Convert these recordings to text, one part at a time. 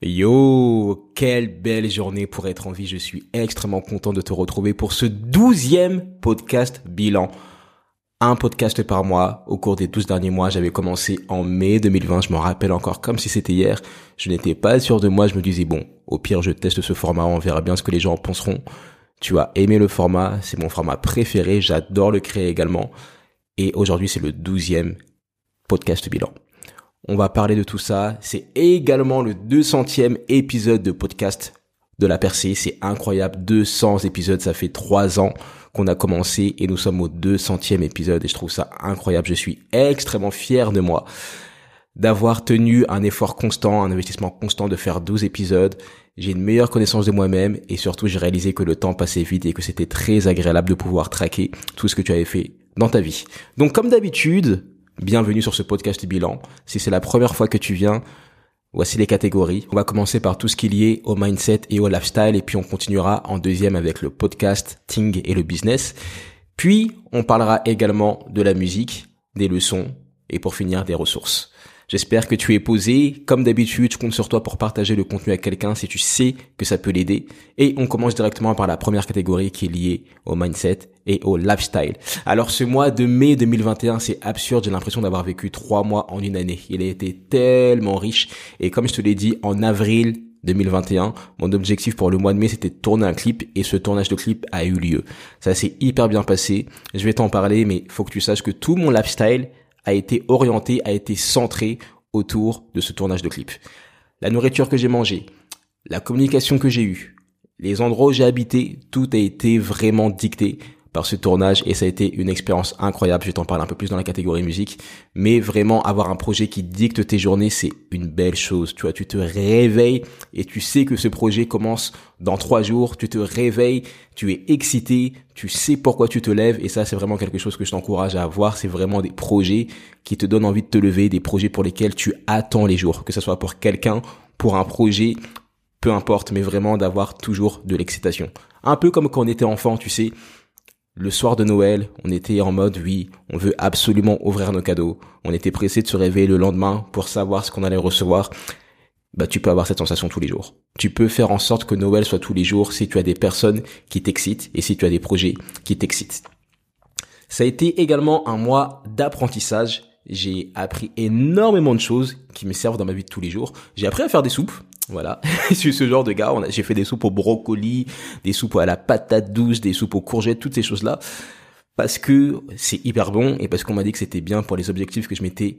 Yo, quelle belle journée pour être en vie. Je suis extrêmement content de te retrouver pour ce douzième podcast bilan. Un podcast par mois. Au cours des douze derniers mois, j'avais commencé en mai 2020. Je m'en rappelle encore comme si c'était hier. Je n'étais pas sûr de moi. Je me disais, bon, au pire, je teste ce format. On verra bien ce que les gens en penseront. Tu as aimé le format. C'est mon format préféré. J'adore le créer également. Et aujourd'hui, c'est le douzième podcast bilan. On va parler de tout ça. C'est également le 200e épisode de podcast de la percée. C'est incroyable. 200 épisodes. Ça fait trois ans qu'on a commencé et nous sommes au 200e épisode et je trouve ça incroyable. Je suis extrêmement fier de moi d'avoir tenu un effort constant, un investissement constant de faire 12 épisodes. J'ai une meilleure connaissance de moi-même et surtout j'ai réalisé que le temps passait vite et que c'était très agréable de pouvoir traquer tout ce que tu avais fait dans ta vie. Donc comme d'habitude, bienvenue sur ce podcast bilan. Si c'est la première fois que tu viens, voici les catégories. On va commencer par tout ce qui est lié au mindset et au lifestyle et puis on continuera en deuxième avec le podcast, Ting et le business. Puis on parlera également de la musique, des leçons et pour finir des ressources. J'espère que tu es posé. Comme d'habitude, je compte sur toi pour partager le contenu à quelqu'un si tu sais que ça peut l'aider. Et on commence directement par la première catégorie qui est liée au mindset et au lifestyle. Alors ce mois de mai 2021, c'est absurde. J'ai l'impression d'avoir vécu trois mois en une année. Il a été tellement riche. Et comme je te l'ai dit, en avril 2021. Mon objectif pour le mois de mai, c'était de tourner un clip et ce tournage de clip a eu lieu. Ça s'est hyper bien passé. Je vais t'en parler, mais faut que tu saches que tout mon lifestyle a été orienté, a été centré autour de ce tournage de clip. La nourriture que j'ai mangée, la communication que j'ai eue, les endroits où j'ai habité, tout a été vraiment dicté par ce tournage et ça a été une expérience incroyable. Je t'en parler un peu plus dans la catégorie musique, mais vraiment avoir un projet qui dicte tes journées, c'est une belle chose. Tu vois, tu te réveilles et tu sais que ce projet commence dans trois jours. Tu te réveilles, tu es excité, tu sais pourquoi tu te lèves et ça, c'est vraiment quelque chose que je t'encourage à avoir. C'est vraiment des projets qui te donnent envie de te lever, des projets pour lesquels tu attends les jours, que ce soit pour quelqu'un, pour un projet, peu importe, mais vraiment d'avoir toujours de l'excitation. Un peu comme quand on était enfant, tu sais, le soir de Noël, on était en mode oui, on veut absolument ouvrir nos cadeaux. On était pressé de se réveiller le lendemain pour savoir ce qu'on allait recevoir. Bah, tu peux avoir cette sensation tous les jours. Tu peux faire en sorte que Noël soit tous les jours si tu as des personnes qui t'excitent et si tu as des projets qui t'excitent. Ça a été également un mois d'apprentissage. J'ai appris énormément de choses qui me servent dans ma vie de tous les jours. J'ai appris à faire des soupes. Voilà, je suis ce genre de gars. J'ai fait des soupes au brocoli, des soupes à la patate douce, des soupes aux courgettes, toutes ces choses-là, parce que c'est hyper bon et parce qu'on m'a dit que c'était bien pour les objectifs que je m'étais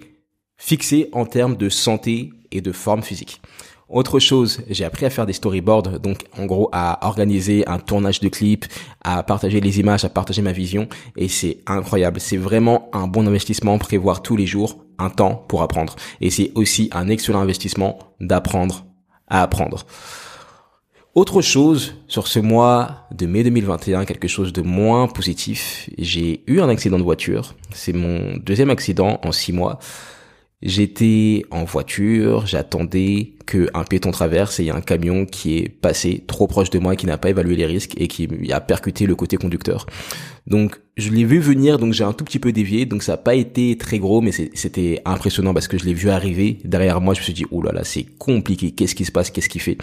fixés en termes de santé et de forme physique. Autre chose, j'ai appris à faire des storyboards, donc en gros à organiser un tournage de clip, à partager les images, à partager ma vision, et c'est incroyable. C'est vraiment un bon investissement, prévoir tous les jours un temps pour apprendre. Et c'est aussi un excellent investissement d'apprendre à apprendre. Autre chose sur ce mois de mai 2021, quelque chose de moins positif, j'ai eu un accident de voiture. C'est mon deuxième accident en six mois. J'étais en voiture, j'attendais qu'un piéton traverse et il y a un camion qui est passé trop proche de moi, qui n'a pas évalué les risques et qui a percuté le côté conducteur. Donc je l'ai vu venir, donc j'ai un tout petit peu dévié, donc ça n'a pas été très gros, mais c'était impressionnant parce que je l'ai vu arriver derrière moi. Je me suis dit, oh là là, c'est compliqué. Qu'est-ce qui se passe? Qu'est-ce qu'il fait?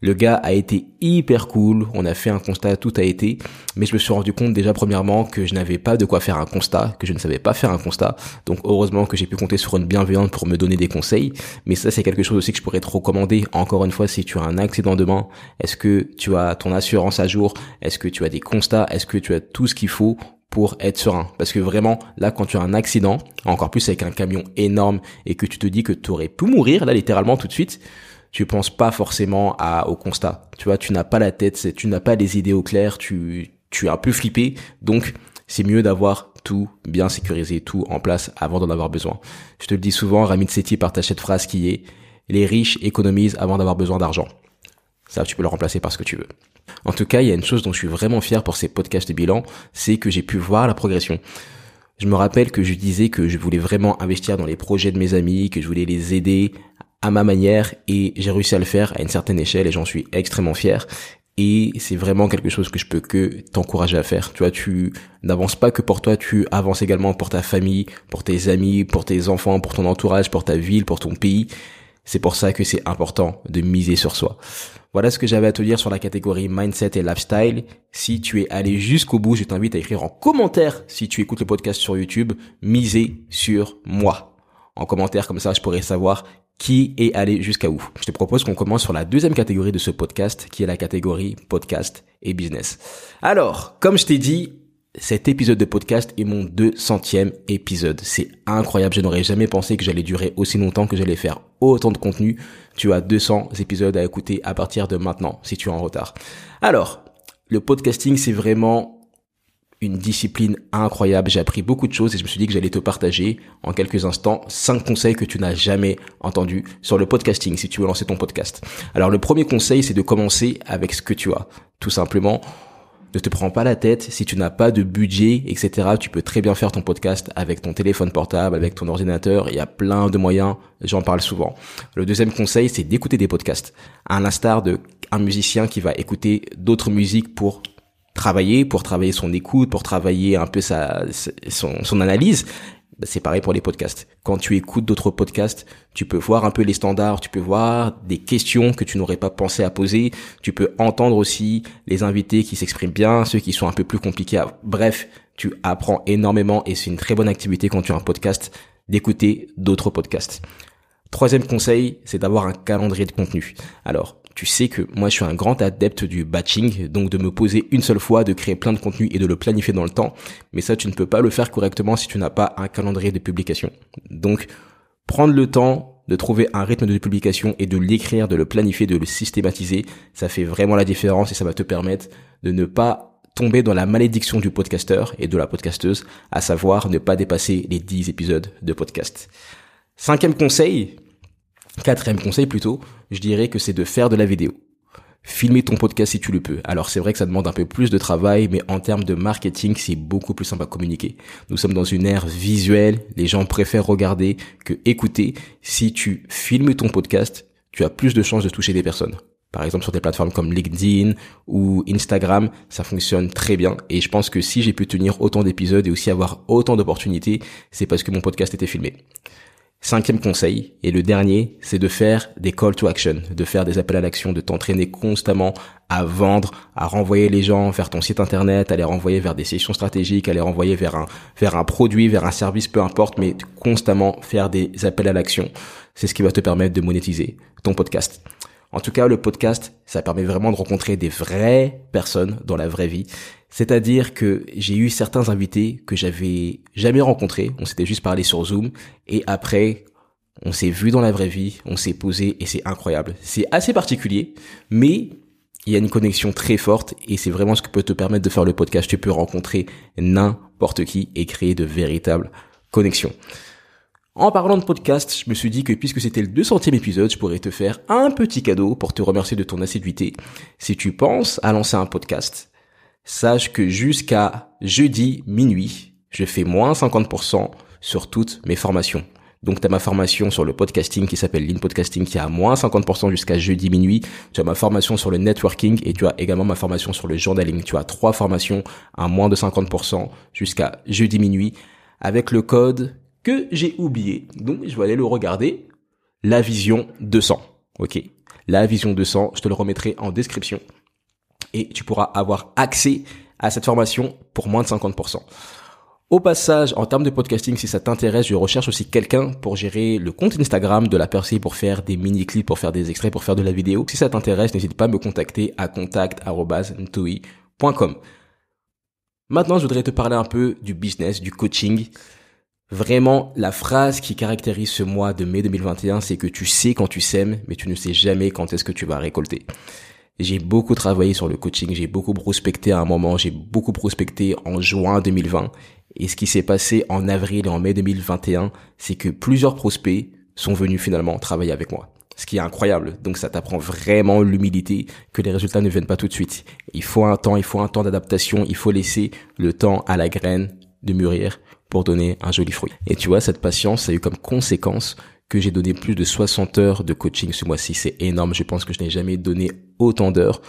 Le gars a été hyper cool, on a fait un constat, tout a été, mais je me suis rendu compte déjà premièrement que je n'avais pas de quoi faire un constat, que je ne savais pas faire un constat, donc heureusement que j'ai pu compter sur une bienveillante pour me donner des conseils, mais ça c'est quelque chose aussi que je pourrais te recommander, encore une fois, si tu as un accident demain, est-ce que tu as ton assurance à jour, est-ce que tu as des constats, est-ce que tu as tout ce qu'il faut pour être serein? Parce que vraiment, là, quand tu as un accident, encore plus avec un camion énorme et que tu te dis que tu aurais pu mourir, là, littéralement, tout de suite, tu penses pas forcément à, au constat. Tu vois, tu n'as pas la tête, tu n'as pas les idées au clair, tu, tu es un peu flippé. Donc, c'est mieux d'avoir tout bien sécurisé, tout en place avant d'en avoir besoin. Je te le dis souvent, Ramit Sethi partage cette phrase qui est les riches économisent avant d'avoir besoin d'argent. Ça, tu peux le remplacer par ce que tu veux. En tout cas, il y a une chose dont je suis vraiment fier pour ces podcasts de bilan, c'est que j'ai pu voir la progression. Je me rappelle que je disais que je voulais vraiment investir dans les projets de mes amis, que je voulais les aider à ma manière et j'ai réussi à le faire à une certaine échelle et j'en suis extrêmement fier. Et c'est vraiment quelque chose que je peux que t'encourager à faire. Tu vois, tu n'avances pas que pour toi, tu avances également pour ta famille, pour tes amis, pour tes enfants, pour ton entourage, pour ta ville, pour ton pays. C'est pour ça que c'est important de miser sur soi. Voilà ce que j'avais à te dire sur la catégorie mindset et lifestyle. Si tu es allé jusqu'au bout, je t'invite à écrire en commentaire si tu écoutes le podcast sur YouTube, miser sur moi. En commentaire, comme ça, je pourrais savoir qui est allé jusqu'à où. Je te propose qu'on commence sur la deuxième catégorie de ce podcast, qui est la catégorie podcast et business. Alors, comme je t'ai dit, cet épisode de podcast est mon 200e épisode. C'est incroyable. Je n'aurais jamais pensé que j'allais durer aussi longtemps, que j'allais faire autant de contenu. Tu as 200 épisodes à écouter à partir de maintenant, si tu es en retard. Alors, le podcasting, c'est vraiment une discipline incroyable. J'ai appris beaucoup de choses et je me suis dit que j'allais te partager en quelques instants cinq conseils que tu n'as jamais entendus sur le podcasting si tu veux lancer ton podcast. Alors, le premier conseil, c'est de commencer avec ce que tu as. Tout simplement, ne te prends pas la tête. Si tu n'as pas de budget, etc., tu peux très bien faire ton podcast avec ton téléphone portable, avec ton ordinateur. Il y a plein de moyens. J'en parle souvent. Le deuxième conseil, c'est d'écouter des podcasts. À l'instar de un musicien qui va écouter d'autres musiques pour travailler, pour travailler son écoute, pour travailler un peu sa, son, son analyse. Bah, c'est pareil pour les podcasts. Quand tu écoutes d'autres podcasts, tu peux voir un peu les standards, tu peux voir des questions que tu n'aurais pas pensé à poser, tu peux entendre aussi les invités qui s'expriment bien, ceux qui sont un peu plus compliqués. Bref, tu apprends énormément et c'est une très bonne activité quand tu as un podcast d'écouter d'autres podcasts. Troisième conseil, c'est d'avoir un calendrier de contenu. Alors, tu sais que moi je suis un grand adepte du batching, donc de me poser une seule fois, de créer plein de contenu et de le planifier dans le temps. Mais ça, tu ne peux pas le faire correctement si tu n'as pas un calendrier de publication. Donc, prendre le temps de trouver un rythme de publication et de l'écrire, de le planifier, de le systématiser, ça fait vraiment la différence et ça va te permettre de ne pas tomber dans la malédiction du podcasteur et de la podcasteuse, à savoir ne pas dépasser les 10 épisodes de podcast. Cinquième conseil, Quatrième conseil plutôt, je dirais que c'est de faire de la vidéo. Filmer ton podcast si tu le peux. Alors c'est vrai que ça demande un peu plus de travail, mais en termes de marketing, c'est beaucoup plus simple à communiquer. Nous sommes dans une ère visuelle, les gens préfèrent regarder que écouter. Si tu filmes ton podcast, tu as plus de chances de toucher des personnes. Par exemple sur des plateformes comme LinkedIn ou Instagram, ça fonctionne très bien. Et je pense que si j'ai pu tenir autant d'épisodes et aussi avoir autant d'opportunités, c'est parce que mon podcast était filmé. Cinquième conseil, et le dernier, c'est de faire des call to action, de faire des appels à l'action, de t'entraîner constamment à vendre, à renvoyer les gens vers ton site internet, à les renvoyer vers des sessions stratégiques, à les renvoyer vers un, vers un produit, vers un service, peu importe, mais constamment faire des appels à l'action. C'est ce qui va te permettre de monétiser ton podcast. En tout cas, le podcast, ça permet vraiment de rencontrer des vraies personnes dans la vraie vie. C'est-à-dire que j'ai eu certains invités que j'avais jamais rencontrés. On s'était juste parlé sur Zoom. Et après, on s'est vu dans la vraie vie, on s'est posé et c'est incroyable. C'est assez particulier, mais il y a une connexion très forte et c'est vraiment ce que peut te permettre de faire le podcast. Tu peux rencontrer n'importe qui et créer de véritables connexions. En parlant de podcast, je me suis dit que puisque c'était le 200e épisode, je pourrais te faire un petit cadeau pour te remercier de ton assiduité. Si tu penses à lancer un podcast, sache que jusqu'à jeudi minuit, je fais moins 50% sur toutes mes formations. Donc tu as ma formation sur le podcasting qui s'appelle Lean Podcasting qui a moins 50% jusqu'à jeudi minuit. Tu as ma formation sur le networking et tu as également ma formation sur le journaling. Tu as trois formations à moins de 50% jusqu'à jeudi minuit avec le code que j'ai oublié. Donc, je vais aller le regarder. La vision 200. OK. La vision 200, je te le remettrai en description. Et tu pourras avoir accès à cette formation pour moins de 50%. Au passage, en termes de podcasting, si ça t'intéresse, je recherche aussi quelqu'un pour gérer le compte Instagram de la personne pour faire des mini-clips, pour faire des extraits, pour faire de la vidéo. Si ça t'intéresse, n'hésite pas à me contacter à contact.ntoi.com. Maintenant, je voudrais te parler un peu du business, du coaching Vraiment, la phrase qui caractérise ce mois de mai 2021, c'est que tu sais quand tu sèmes, mais tu ne sais jamais quand est-ce que tu vas récolter. J'ai beaucoup travaillé sur le coaching, j'ai beaucoup prospecté à un moment, j'ai beaucoup prospecté en juin 2020. Et ce qui s'est passé en avril et en mai 2021, c'est que plusieurs prospects sont venus finalement travailler avec moi. Ce qui est incroyable. Donc ça t'apprend vraiment l'humilité que les résultats ne viennent pas tout de suite. Il faut un temps, il faut un temps d'adaptation, il faut laisser le temps à la graine de mûrir donner un joli fruit. Et tu vois, cette patience a eu comme conséquence que j'ai donné plus de 60 heures de coaching ce mois-ci. C'est énorme. Je pense que je n'ai jamais donné autant d'heures.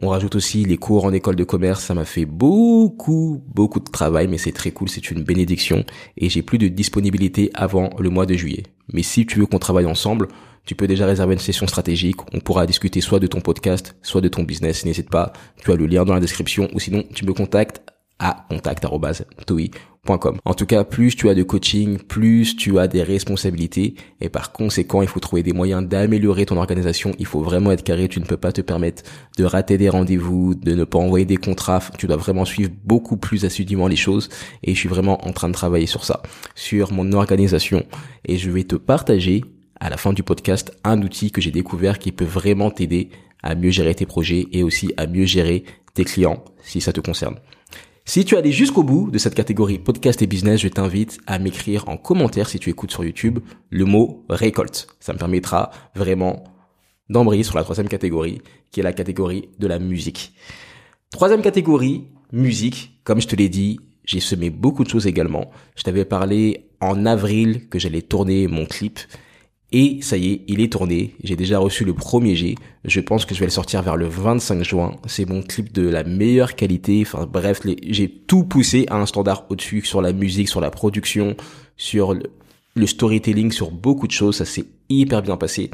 On rajoute aussi les cours en école de commerce. Ça m'a fait beaucoup, beaucoup de travail, mais c'est très cool. C'est une bénédiction. Et j'ai plus de disponibilité avant le mois de juillet. Mais si tu veux qu'on travaille ensemble, tu peux déjà réserver une session stratégique. On pourra discuter soit de ton podcast, soit de ton business. N'hésite pas. Tu as le lien dans la description ou sinon tu me contactes à contact.toi.com. En tout cas, plus tu as de coaching, plus tu as des responsabilités et par conséquent, il faut trouver des moyens d'améliorer ton organisation. Il faut vraiment être carré. Tu ne peux pas te permettre de rater des rendez-vous, de ne pas envoyer des contrats. Tu dois vraiment suivre beaucoup plus assidûment les choses et je suis vraiment en train de travailler sur ça, sur mon organisation et je vais te partager à la fin du podcast un outil que j'ai découvert qui peut vraiment t'aider à mieux gérer tes projets et aussi à mieux gérer tes clients si ça te concerne. Si tu es allé jusqu'au bout de cette catégorie podcast et business, je t'invite à m'écrire en commentaire si tu écoutes sur YouTube le mot récolte. Ça me permettra vraiment d'embrayer sur la troisième catégorie, qui est la catégorie de la musique. Troisième catégorie, musique. Comme je te l'ai dit, j'ai semé beaucoup de choses également. Je t'avais parlé en avril que j'allais tourner mon clip et ça y est, il est tourné. J'ai déjà reçu le premier G. Je pense que je vais le sortir vers le 25 juin. C'est mon clip de la meilleure qualité. Enfin bref, j'ai tout poussé à un standard au-dessus sur la musique, sur la production, sur le, storytelling, sur beaucoup de choses. Ça s'est hyper bien passé.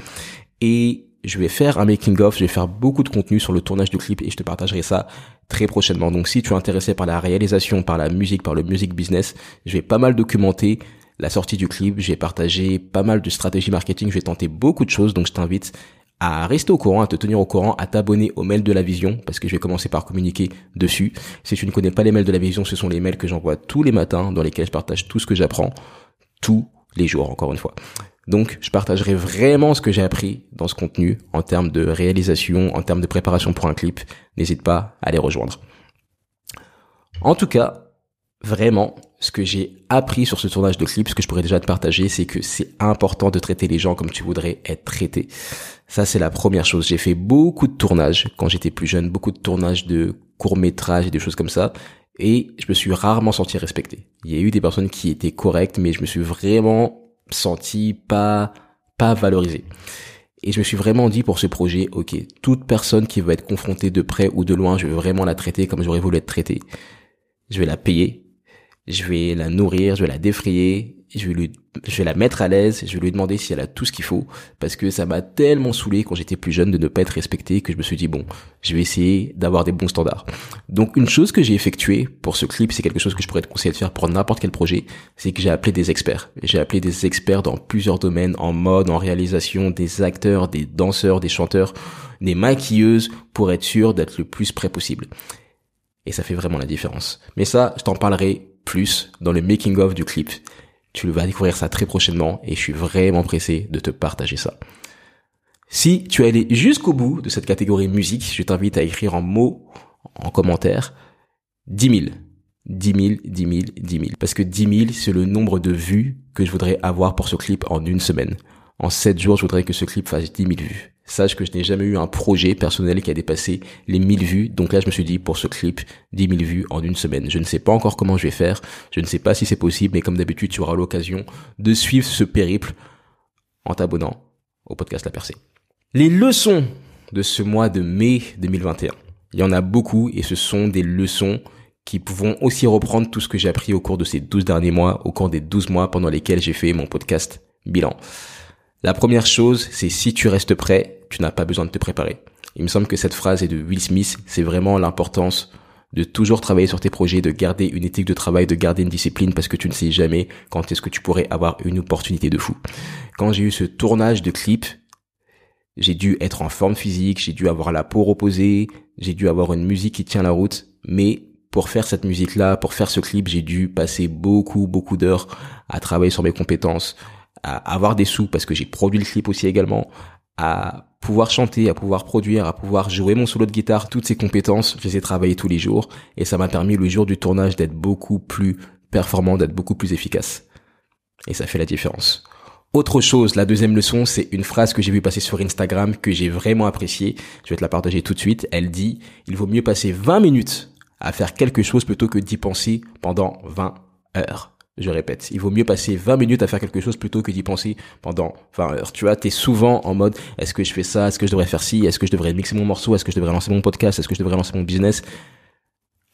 Et je vais faire un making of, je vais faire beaucoup de contenu sur le tournage du clip et je te partagerai ça très prochainement. Donc si tu es intéressé par la réalisation, par la musique, par le music business, je vais pas mal documenter la sortie du clip, j'ai partagé pas mal de stratégies marketing, je vais tenter beaucoup de choses, donc je t'invite à rester au courant, à te tenir au courant, à t'abonner aux mails de la vision, parce que je vais commencer par communiquer dessus. Si tu ne connais pas les mails de la vision, ce sont les mails que j'envoie tous les matins, dans lesquels je partage tout ce que j'apprends, tous les jours, encore une fois. Donc, je partagerai vraiment ce que j'ai appris dans ce contenu en termes de réalisation, en termes de préparation pour un clip. N'hésite pas à les rejoindre. En tout cas, vraiment, ce que j'ai appris sur ce tournage de clip, ce que je pourrais déjà te partager, c'est que c'est important de traiter les gens comme tu voudrais être traité. Ça, c'est la première chose. J'ai fait beaucoup de tournages quand j'étais plus jeune, beaucoup de tournages de courts-métrages et des choses comme ça. Et je me suis rarement senti respecté. Il y a eu des personnes qui étaient correctes, mais je me suis vraiment senti pas, pas valorisé. Et je me suis vraiment dit pour ce projet, ok, toute personne qui va être confrontée de près ou de loin, je veux vraiment la traiter comme j'aurais voulu être traité. Je vais la payer je vais la nourrir, je vais la défrayer, je vais lui, je vais la mettre à l'aise, je vais lui demander si elle a tout ce qu'il faut, parce que ça m'a tellement saoulé quand j'étais plus jeune de ne pas être respecté que je me suis dit bon, je vais essayer d'avoir des bons standards. Donc une chose que j'ai effectuée pour ce clip, c'est quelque chose que je pourrais te conseiller de faire pour n'importe quel projet, c'est que j'ai appelé des experts. J'ai appelé des experts dans plusieurs domaines, en mode, en réalisation, des acteurs, des danseurs, des chanteurs, des maquilleuses, pour être sûr d'être le plus près possible. Et ça fait vraiment la différence. Mais ça, je t'en parlerai plus dans le making of du clip. Tu vas découvrir ça très prochainement et je suis vraiment pressé de te partager ça. Si tu es allé jusqu'au bout de cette catégorie musique, je t'invite à écrire en mots, en commentaire, 10 000. 10 000, 10 000, 10 000. Parce que 10 000, c'est le nombre de vues que je voudrais avoir pour ce clip en une semaine. En 7 jours, je voudrais que ce clip fasse 10 000 vues. Sache que je n'ai jamais eu un projet personnel qui a dépassé les 1000 vues. Donc là, je me suis dit, pour ce clip, 10 000 vues en une semaine. Je ne sais pas encore comment je vais faire. Je ne sais pas si c'est possible, mais comme d'habitude, tu auras l'occasion de suivre ce périple en t'abonnant au podcast La Percée. Les leçons de ce mois de mai 2021. Il y en a beaucoup et ce sont des leçons qui vont aussi reprendre tout ce que j'ai appris au cours de ces 12 derniers mois, au cours des 12 mois pendant lesquels j'ai fait mon podcast bilan. La première chose, c'est si tu restes prêt, tu n'as pas besoin de te préparer. Il me semble que cette phrase est de Will Smith, c'est vraiment l'importance de toujours travailler sur tes projets, de garder une éthique de travail, de garder une discipline parce que tu ne sais jamais quand est-ce que tu pourrais avoir une opportunité de fou. Quand j'ai eu ce tournage de clip, j'ai dû être en forme physique, j'ai dû avoir la peau reposée, j'ai dû avoir une musique qui tient la route, mais pour faire cette musique-là, pour faire ce clip, j'ai dû passer beaucoup, beaucoup d'heures à travailler sur mes compétences, à avoir des sous parce que j'ai produit le clip aussi également, à pouvoir chanter, à pouvoir produire, à pouvoir jouer mon solo de guitare, toutes ces compétences, je les ai travaillées tous les jours et ça m'a permis le jour du tournage d'être beaucoup plus performant, d'être beaucoup plus efficace. Et ça fait la différence. Autre chose, la deuxième leçon, c'est une phrase que j'ai vu passer sur Instagram que j'ai vraiment appréciée. Je vais te la partager tout de suite. Elle dit, il vaut mieux passer 20 minutes à faire quelque chose plutôt que d'y penser pendant 20 heures. Je répète, il vaut mieux passer 20 minutes à faire quelque chose plutôt que d'y penser pendant 20 heures. Tu vois, t'es souvent en mode, est-ce que je fais ça? Est-ce que je devrais faire ci? Est-ce que je devrais mixer mon morceau? Est-ce que je devrais lancer mon podcast? Est-ce que je devrais lancer mon business?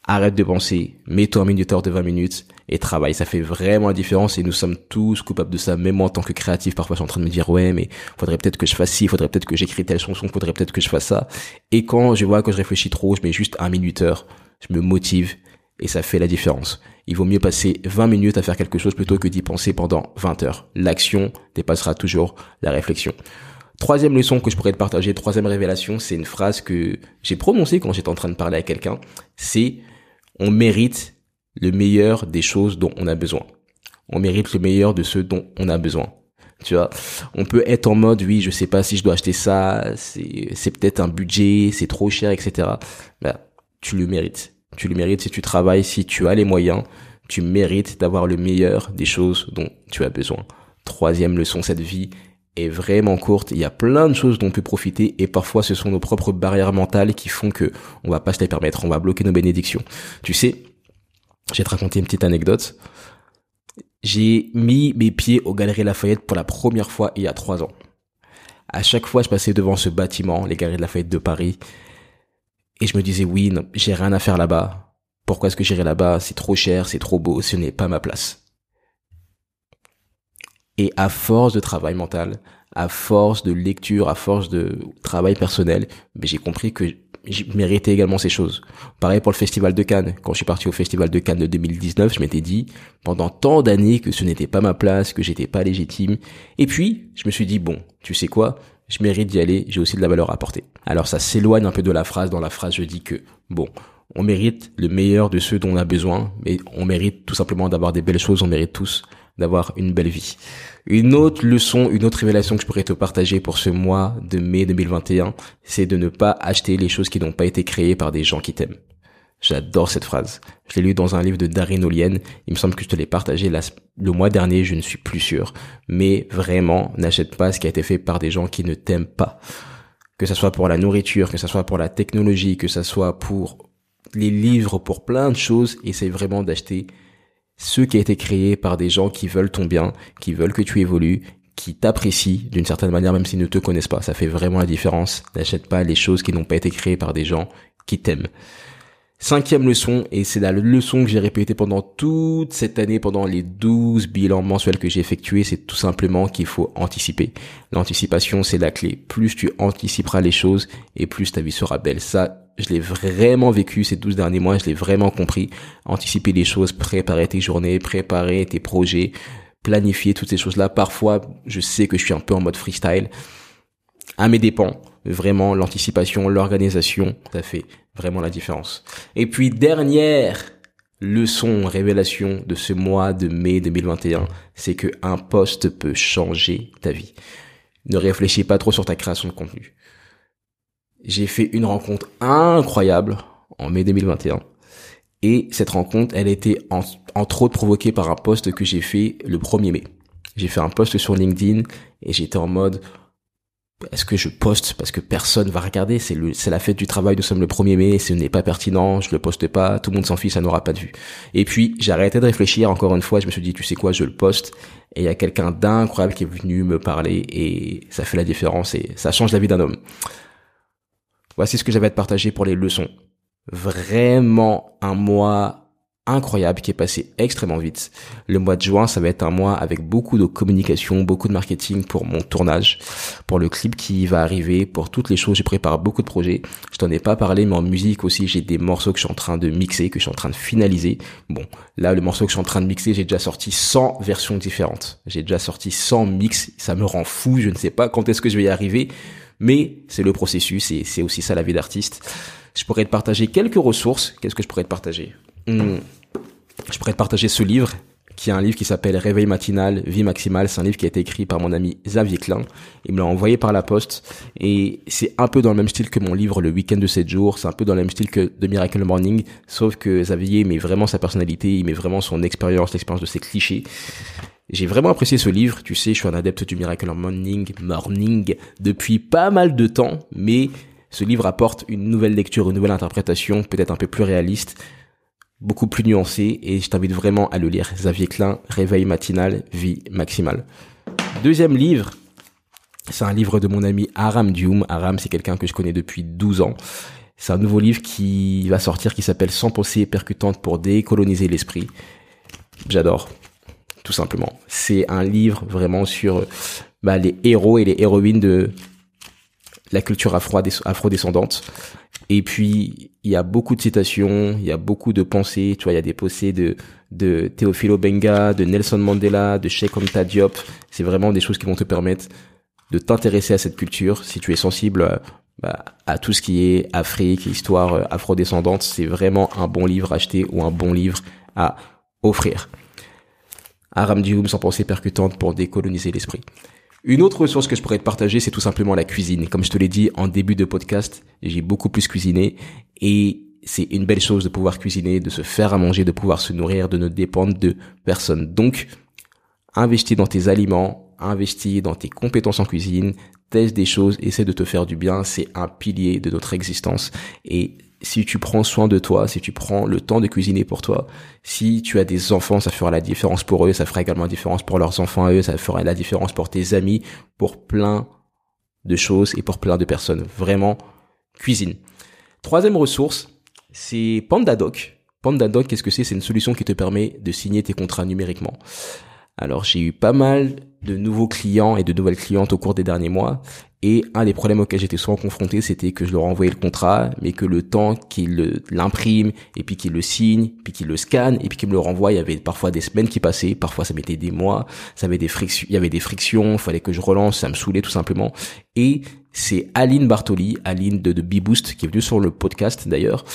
Arrête de penser, mets-toi un minuteur de 20 minutes et travaille. Ça fait vraiment la différence et nous sommes tous coupables de ça. Même moi en tant que créatif, parfois je suis en train de me dire ouais mais faudrait peut-être que je fasse ci, faudrait peut-être que j'écris telle chanson, faudrait peut-être que je fasse ça. Et quand je vois que je réfléchis trop, je mets juste un minuteur, je me motive et ça fait la différence. Il vaut mieux passer 20 minutes à faire quelque chose plutôt que d'y penser pendant 20 heures. L'action dépassera toujours la réflexion. Troisième leçon que je pourrais te partager, troisième révélation, c'est une phrase que j'ai prononcée quand j'étais en train de parler à quelqu'un. C'est on mérite le meilleur des choses dont on a besoin. On mérite le meilleur de ce dont on a besoin. Tu vois, on peut être en mode, oui, je sais pas si je dois acheter ça, c'est, peut-être un budget, c'est trop cher, etc. Ben, tu le mérites. Tu le mérites si tu travailles, si tu as les moyens, tu mérites d'avoir le meilleur des choses dont tu as besoin. Troisième leçon, cette vie est vraiment courte. Il y a plein de choses dont on peut profiter et parfois ce sont nos propres barrières mentales qui font que on va pas se les permettre. On va bloquer nos bénédictions. Tu sais, je vais te raconter une petite anecdote. J'ai mis mes pieds aux Galeries Lafayette pour la première fois il y a trois ans. À chaque fois, je passais devant ce bâtiment, les Galeries Lafayette de Paris, et je me disais oui, j'ai rien à faire là-bas. Pourquoi est-ce que j'irai là-bas? C'est trop cher, c'est trop beau, ce n'est pas ma place. Et à force de travail mental, à force de lecture, à force de travail personnel, j'ai compris que je méritais également ces choses. Pareil pour le festival de Cannes. Quand je suis parti au festival de Cannes de 2019, je m'étais dit pendant tant d'années que ce n'était pas ma place, que j'étais pas légitime. Et puis, je me suis dit bon, tu sais quoi? Je mérite d'y aller, j'ai aussi de la valeur à apporter. Alors ça s'éloigne un peu de la phrase. Dans la phrase, je dis que bon, on mérite le meilleur de ceux dont on a besoin, mais on mérite tout simplement d'avoir des belles choses, on mérite tous d'avoir une belle vie. Une autre leçon, une autre révélation que je pourrais te partager pour ce mois de mai 2021, c'est de ne pas acheter les choses qui n'ont pas été créées par des gens qui t'aiment. J'adore cette phrase. Je l'ai lu dans un livre de Darin Olien. Il me semble que je te l'ai partagé le mois dernier, je ne suis plus sûr. Mais vraiment, n'achète pas ce qui a été fait par des gens qui ne t'aiment pas. Que ce soit pour la nourriture, que ce soit pour la technologie, que ce soit pour les livres, pour plein de choses, essaye vraiment d'acheter ce qui a été créé par des gens qui veulent ton bien, qui veulent que tu évolues, qui t'apprécient d'une certaine manière même s'ils ne te connaissent pas. Ça fait vraiment la différence. N'achète pas les choses qui n'ont pas été créées par des gens qui t'aiment. Cinquième leçon, et c'est la leçon que j'ai répétée pendant toute cette année, pendant les 12 bilans mensuels que j'ai effectués, c'est tout simplement qu'il faut anticiper. L'anticipation, c'est la clé. Plus tu anticiperas les choses, et plus ta vie sera belle. Ça, je l'ai vraiment vécu ces 12 derniers mois, je l'ai vraiment compris. Anticiper les choses, préparer tes journées, préparer tes projets, planifier toutes ces choses-là. Parfois, je sais que je suis un peu en mode freestyle. À mes dépens, vraiment, l'anticipation, l'organisation, ça fait vraiment la différence. Et puis, dernière leçon, révélation de ce mois de mai 2021, c'est que un poste peut changer ta vie. Ne réfléchis pas trop sur ta création de contenu j'ai fait une rencontre incroyable en mai 2021. Et cette rencontre, elle était en, entre autres provoquée par un post que j'ai fait le 1er mai. J'ai fait un post sur LinkedIn et j'étais en mode est-ce que je poste parce que personne va regarder? C'est le c'est la fête du travail nous sommes le 1er mai ce n'est pas pertinent je le poste pas tout le monde s'en fiche ça n'aura pas de vue. Et puis j'ai arrêté de réfléchir encore une fois je me suis dit tu sais quoi je le poste. Et il y a quelqu'un d'incroyable qui est venu me parler et ça fait la différence et ça change la vie d'un homme. Voici ce que j'avais à te partager pour les leçons. Vraiment un mois incroyable qui est passé extrêmement vite. Le mois de juin, ça va être un mois avec beaucoup de communication, beaucoup de marketing pour mon tournage, pour le clip qui va arriver, pour toutes les choses. Je prépare beaucoup de projets. Je t'en ai pas parlé, mais en musique aussi, j'ai des morceaux que je suis en train de mixer, que je suis en train de finaliser. Bon, là, le morceau que je suis en train de mixer, j'ai déjà sorti 100 versions différentes. J'ai déjà sorti 100 mix. Ça me rend fou. Je ne sais pas quand est-ce que je vais y arriver. Mais c'est le processus et c'est aussi ça la vie d'artiste. Je pourrais te partager quelques ressources. Qu'est-ce que je pourrais te partager? Je pourrais te partager ce livre qui est un livre qui s'appelle Réveil matinal, vie maximale. C'est un livre qui a été écrit par mon ami Xavier Klein. Il me l'a envoyé par la poste et c'est un peu dans le même style que mon livre Le week-end de 7 jours. C'est un peu dans le même style que The Miracle Morning, sauf que Xavier met vraiment sa personnalité, il met vraiment son expérience, l'expérience de ses clichés. J'ai vraiment apprécié ce livre. Tu sais, je suis un adepte du Miracle Morning, Morning depuis pas mal de temps, mais ce livre apporte une nouvelle lecture, une nouvelle interprétation, peut-être un peu plus réaliste beaucoup plus nuancé et je t'invite vraiment à le lire. Xavier Klein, Réveil matinal, vie maximale. Deuxième livre, c'est un livre de mon ami Aram Dioum. Aram, c'est quelqu'un que je connais depuis 12 ans. C'est un nouveau livre qui va sortir qui s'appelle Sans pensée percutante pour décoloniser l'esprit. J'adore, tout simplement. C'est un livre vraiment sur bah, les héros et les héroïnes de la culture afro-descendante. Et puis, il y a beaucoup de citations, il y a beaucoup de pensées, tu vois, il y a des pensées de, de Teofilo Benga, de Nelson Mandela, de Sheikh Anta Diop. C'est vraiment des choses qui vont te permettre de t'intéresser à cette culture. Si tu es sensible bah, à tout ce qui est Afrique, histoire euh, afrodescendante, c'est vraiment un bon livre à acheter ou un bon livre à offrir. Aram Dioum sans pensée percutante pour décoloniser l'esprit. Une autre ressource que je pourrais te partager, c'est tout simplement la cuisine. Comme je te l'ai dit en début de podcast, j'ai beaucoup plus cuisiné et c'est une belle chose de pouvoir cuisiner, de se faire à manger, de pouvoir se nourrir, de ne dépendre de personne. Donc, investis dans tes aliments, investis dans tes compétences en cuisine, teste des choses, essaie de te faire du bien, c'est un pilier de notre existence et si tu prends soin de toi, si tu prends le temps de cuisiner pour toi, si tu as des enfants, ça fera la différence pour eux, ça fera également la différence pour leurs enfants à eux, ça fera la différence pour tes amis, pour plein de choses et pour plein de personnes. Vraiment, cuisine. Troisième ressource, c'est PandaDoc. PandaDoc, qu'est-ce que c'est? C'est une solution qui te permet de signer tes contrats numériquement. Alors j'ai eu pas mal de nouveaux clients et de nouvelles clientes au cours des derniers mois et un des problèmes auxquels j'étais souvent confronté, c'était que je leur envoyais le contrat, mais que le temps qu'ils l'impriment, et puis qu'ils le signent, puis qu'ils le scannent, et puis qu'ils me le renvoient, il y avait parfois des semaines qui passaient, parfois ça mettait des mois, ça avait des frictions, il y avait des frictions, fallait que je relance, ça me saoulait tout simplement. Et c'est Aline Bartoli, Aline de, de B-Boost, qui est venue sur le podcast d'ailleurs,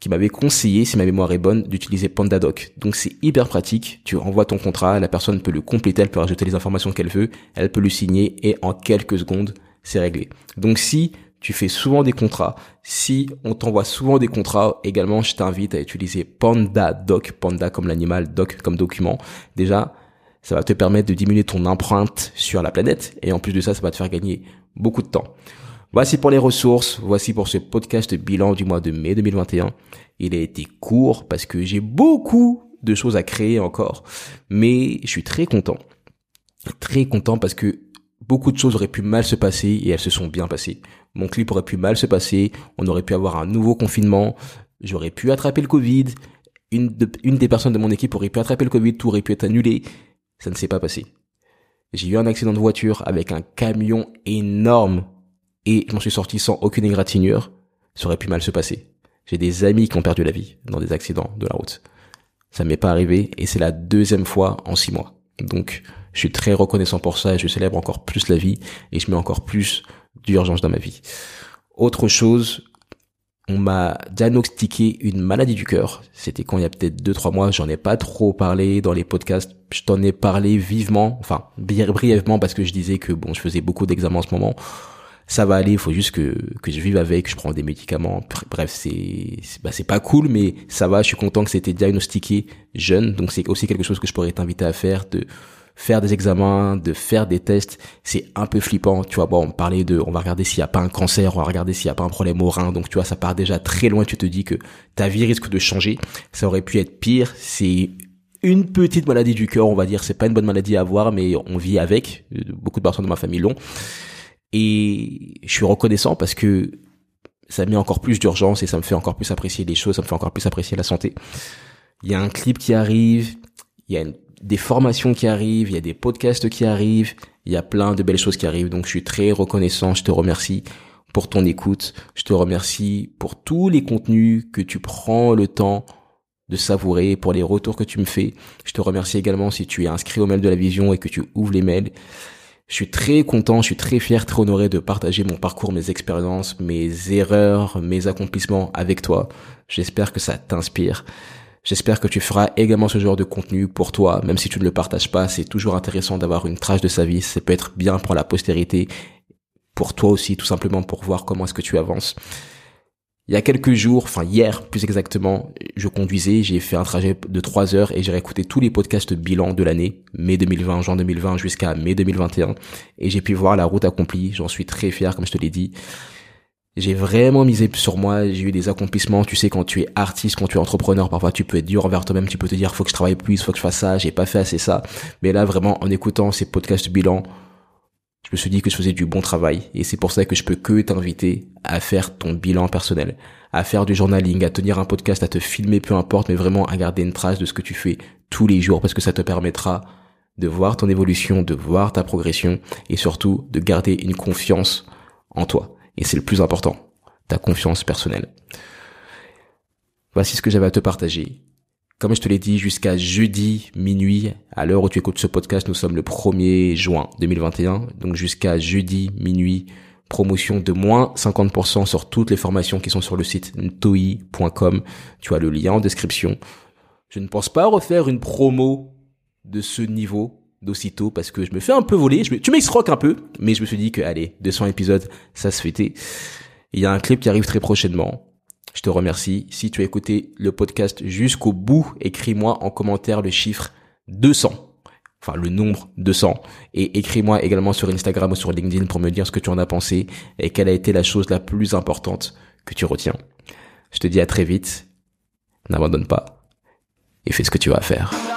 qui m'avait conseillé, si ma mémoire est bonne, d'utiliser PandaDoc. Donc c'est hyper pratique, tu envoies ton contrat, la personne peut le compléter, elle peut rajouter les informations qu'elle veut, elle peut le signer, et en quelques secondes, c'est réglé. Donc si tu fais souvent des contrats, si on t'envoie souvent des contrats, également je t'invite à utiliser Panda Doc, Panda comme l'animal, Doc comme document. Déjà, ça va te permettre de diminuer ton empreinte sur la planète et en plus de ça, ça va te faire gagner beaucoup de temps. Voici pour les ressources, voici pour ce podcast bilan du mois de mai 2021. Il a été court parce que j'ai beaucoup de choses à créer encore, mais je suis très content. Très content parce que beaucoup de choses auraient pu mal se passer et elles se sont bien passées. Mon clip aurait pu mal se passer, on aurait pu avoir un nouveau confinement, j'aurais pu attraper le Covid, une, des personnes de mon équipe aurait pu attraper le Covid, tout aurait pu être annulé. Ça ne s'est pas passé. J'ai eu un accident de voiture avec un camion énorme et je m'en suis sorti sans aucune égratignure. Ça aurait pu mal se passer. J'ai des amis qui ont perdu la vie dans des accidents de la route. Ça m'est pas arrivé et c'est la deuxième fois en six mois. Donc, je suis très reconnaissant pour ça et je célèbre encore plus la vie et je mets encore plus d'urgence dans ma vie. Autre chose, on m'a diagnostiqué une maladie du cœur. C'était quand il y a peut-être deux, trois mois. J'en ai pas trop parlé dans les podcasts. Je t'en ai parlé vivement, enfin, brièvement parce que je disais que bon, je faisais beaucoup d'examens en ce moment. Ça va aller, il faut juste que, que je vive avec, je prends des médicaments. Bref, c'est, bah, pas cool, mais ça va, je suis content que c'était diagnostiqué jeune. Donc c'est aussi quelque chose que je pourrais t'inviter à faire, de faire des examens, de faire des tests, c'est un peu flippant. Tu vois, bon, on parlait de, on va regarder s'il y a pas un cancer, on va regarder s'il y a pas un problème au rein. Donc tu vois, ça part déjà très loin. Tu te dis que ta vie risque de changer. Ça aurait pu être pire. C'est une petite maladie du cœur, on va dire. C'est pas une bonne maladie à avoir, mais on vit avec. Beaucoup de personnes de ma famille l'ont. Et je suis reconnaissant parce que ça met encore plus d'urgence et ça me fait encore plus apprécier les choses, ça me fait encore plus apprécier la santé. Il y a un clip qui arrive, il y a une des formations qui arrivent, il y a des podcasts qui arrivent, il y a plein de belles choses qui arrivent. Donc je suis très reconnaissant, je te remercie pour ton écoute, je te remercie pour tous les contenus que tu prends le temps de savourer, pour les retours que tu me fais. Je te remercie également si tu es inscrit au mail de la vision et que tu ouvres les mails. Je suis très content, je suis très fier, très honoré de partager mon parcours, mes expériences, mes erreurs, mes accomplissements avec toi. J'espère que ça t'inspire. J'espère que tu feras également ce genre de contenu pour toi, même si tu ne le partages pas. C'est toujours intéressant d'avoir une trace de sa vie. Ça peut être bien pour la postérité, pour toi aussi, tout simplement pour voir comment est-ce que tu avances. Il y a quelques jours, enfin hier plus exactement, je conduisais, j'ai fait un trajet de 3 heures et j'ai réécouté tous les podcasts bilan de l'année, mai 2020, juin 2020 jusqu'à mai 2021 et j'ai pu voir la route accomplie, j'en suis très fier comme je te l'ai dit. J'ai vraiment misé sur moi, j'ai eu des accomplissements. Tu sais, quand tu es artiste, quand tu es entrepreneur, parfois tu peux être dur envers toi-même, tu peux te dire, faut que je travaille plus, faut que je fasse ça, j'ai pas fait assez ça. Mais là, vraiment, en écoutant ces podcasts bilan, je me suis dit que je faisais du bon travail. Et c'est pour ça que je peux que t'inviter à faire ton bilan personnel, à faire du journaling, à tenir un podcast, à te filmer, peu importe, mais vraiment à garder une trace de ce que tu fais tous les jours parce que ça te permettra de voir ton évolution, de voir ta progression et surtout de garder une confiance en toi. Et c'est le plus important, ta confiance personnelle. Voici ce que j'avais à te partager. Comme je te l'ai dit, jusqu'à jeudi minuit, à l'heure où tu écoutes ce podcast, nous sommes le 1er juin 2021. Donc jusqu'à jeudi minuit, promotion de moins 50% sur toutes les formations qui sont sur le site ntoi.com. Tu as le lien en description. Je ne pense pas refaire une promo de ce niveau d'aussitôt parce que je me fais un peu voler. Je me, tu m'excroques un peu, mais je me suis dit que allez, 200 épisodes, ça se fêtait. Il y a un clip qui arrive très prochainement. Je te remercie. Si tu as écouté le podcast jusqu'au bout, écris-moi en commentaire le chiffre 200. Enfin, le nombre 200. Et écris-moi également sur Instagram ou sur LinkedIn pour me dire ce que tu en as pensé et quelle a été la chose la plus importante que tu retiens. Je te dis à très vite. N'abandonne pas et fais ce que tu vas faire.